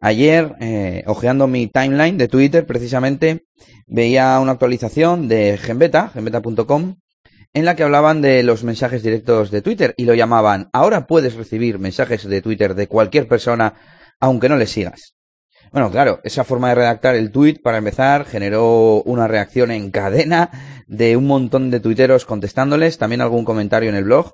Ayer, eh, ojeando mi timeline de Twitter, precisamente, veía una actualización de Genbeta, genbeta.com, en la que hablaban de los mensajes directos de Twitter y lo llamaban, ahora puedes recibir mensajes de Twitter de cualquier persona, aunque no le sigas. Bueno, claro, esa forma de redactar el tweet, para empezar, generó una reacción en cadena de un montón de tuiteros contestándoles, también algún comentario en el blog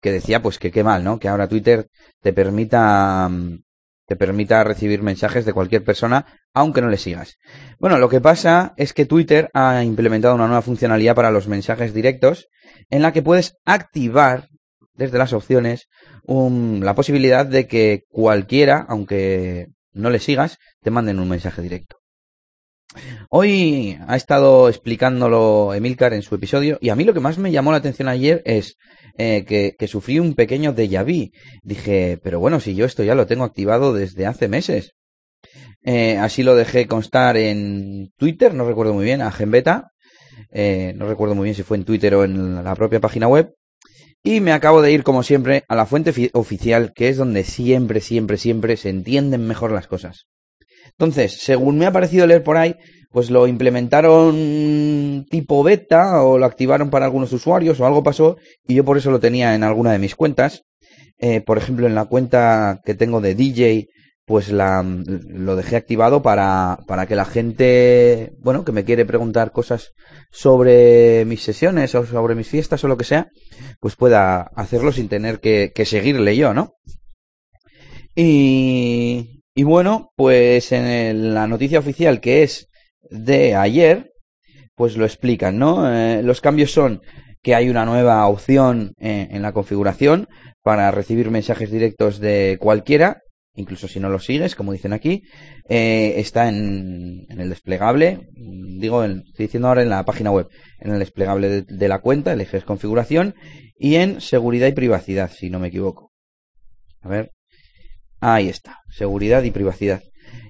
que decía pues que qué mal, ¿no? Que ahora Twitter te permita mm, te permita recibir mensajes de cualquier persona, aunque no le sigas. Bueno, lo que pasa es que Twitter ha implementado una nueva funcionalidad para los mensajes directos, en la que puedes activar desde las opciones la posibilidad de que cualquiera, aunque no le sigas, te manden un mensaje directo. Hoy ha estado explicándolo Emilcar en su episodio y a mí lo que más me llamó la atención ayer es eh, que, sufrí un pequeño déjà vu. Dije, pero bueno, si yo esto ya lo tengo activado desde hace meses. Eh, así lo dejé constar en Twitter, no recuerdo muy bien, a Genbeta. Eh, no recuerdo muy bien si fue en Twitter o en la propia página web. Y me acabo de ir, como siempre, a la fuente oficial, que es donde siempre, siempre, siempre se entienden mejor las cosas. Entonces, según me ha parecido leer por ahí, pues lo implementaron tipo beta o lo activaron para algunos usuarios o algo pasó y yo por eso lo tenía en alguna de mis cuentas. Eh, por ejemplo, en la cuenta que tengo de DJ, pues la, lo dejé activado para, para que la gente, bueno, que me quiere preguntar cosas sobre mis sesiones o sobre mis fiestas o lo que sea, pues pueda hacerlo sin tener que, que seguirle yo, ¿no? Y, y bueno, pues en la noticia oficial que es de ayer, pues lo explican, ¿no? Eh, los cambios son que hay una nueva opción eh, en la configuración para recibir mensajes directos de cualquiera, incluso si no lo sigues, como dicen aquí. Eh, está en, el desplegable, digo, estoy diciendo ahora en la página web, en el desplegable de, de la cuenta, eliges configuración y en seguridad y privacidad, si no me equivoco. A ver, Ahí está, seguridad y privacidad.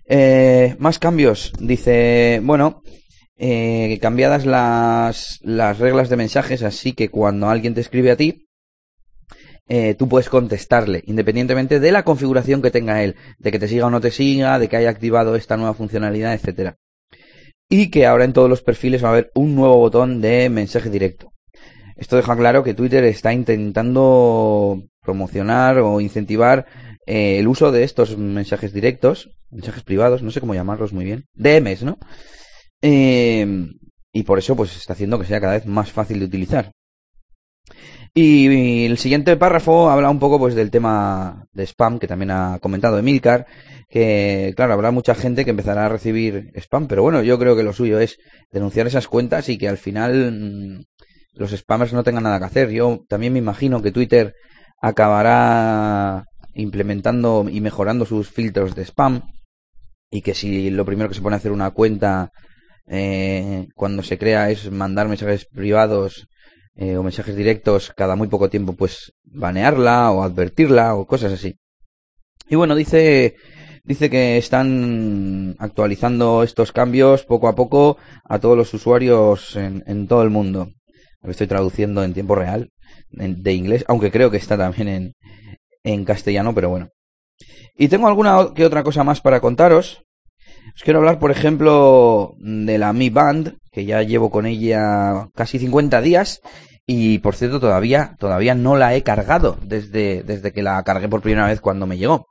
Eh, más cambios, dice, bueno, eh, cambiadas las, las reglas de mensajes, así que cuando alguien te escribe a ti, eh, tú puedes contestarle, independientemente de la configuración que tenga él, de que te siga o no te siga, de que haya activado esta nueva funcionalidad, etcétera. Y que ahora en todos los perfiles va a haber un nuevo botón de mensaje directo. Esto deja claro que Twitter está intentando promocionar o incentivar eh, el uso de estos mensajes directos, mensajes privados, no sé cómo llamarlos muy bien, DMs, ¿no? Eh, y por eso pues está haciendo que sea cada vez más fácil de utilizar. Y el siguiente párrafo habla un poco pues del tema de spam que también ha comentado Emilcar, que claro, habrá mucha gente que empezará a recibir spam, pero bueno, yo creo que lo suyo es denunciar esas cuentas y que al final mm, los spammers no tengan nada que hacer. Yo también me imagino que Twitter acabará implementando y mejorando sus filtros de spam y que si lo primero que se pone a hacer una cuenta eh, cuando se crea es mandar mensajes privados eh, o mensajes directos cada muy poco tiempo pues banearla o advertirla o cosas así. Y bueno dice dice que están actualizando estos cambios poco a poco a todos los usuarios en, en todo el mundo. Lo estoy traduciendo en tiempo real de inglés aunque creo que está también en, en castellano, pero bueno. Y tengo alguna que otra cosa más para contaros. Os quiero hablar, por ejemplo, de la Mi Band, que ya llevo con ella casi 50 días. Y por cierto, todavía, todavía no la he cargado desde, desde que la cargué por primera vez cuando me llegó.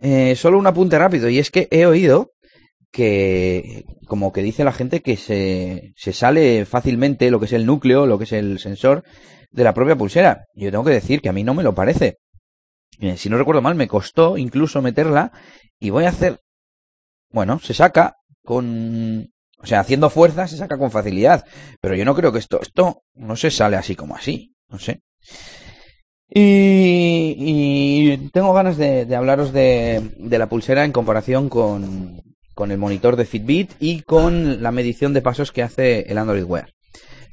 Eh, solo un apunte rápido, y es que he oído que, como que dice la gente, que se, se sale fácilmente lo que es el núcleo, lo que es el sensor de la propia pulsera. Yo tengo que decir que a mí no me lo parece si no recuerdo mal, me costó incluso meterla y voy a hacer, bueno, se saca con, o sea, haciendo fuerza se saca con facilidad, pero yo no creo que esto, esto no se sale así como así, no sé. Y, tengo ganas de, hablaros de, de, la pulsera en comparación con, con el monitor de Fitbit y con la medición de pasos que hace el Android Wear.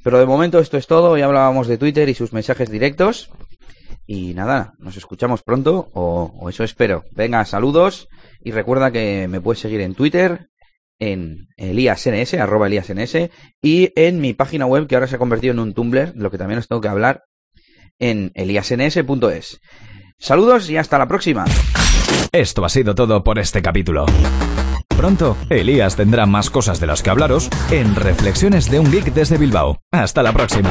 Pero de momento esto es todo. Ya hablábamos de Twitter y sus mensajes directos. Y nada, nos escuchamos pronto, o, eso espero. Venga, saludos y recuerda que me puedes seguir en Twitter, en eliasns, arroba eliasns, y en mi página web que ahora se ha convertido en un Tumblr, lo que también os tengo que hablar, en eliasns.es. Saludos y hasta la próxima. Esto ha sido todo por este capítulo. Pronto, Elías tendrá más cosas de las que hablaros en Reflexiones de un Geek desde Bilbao. Hasta la próxima.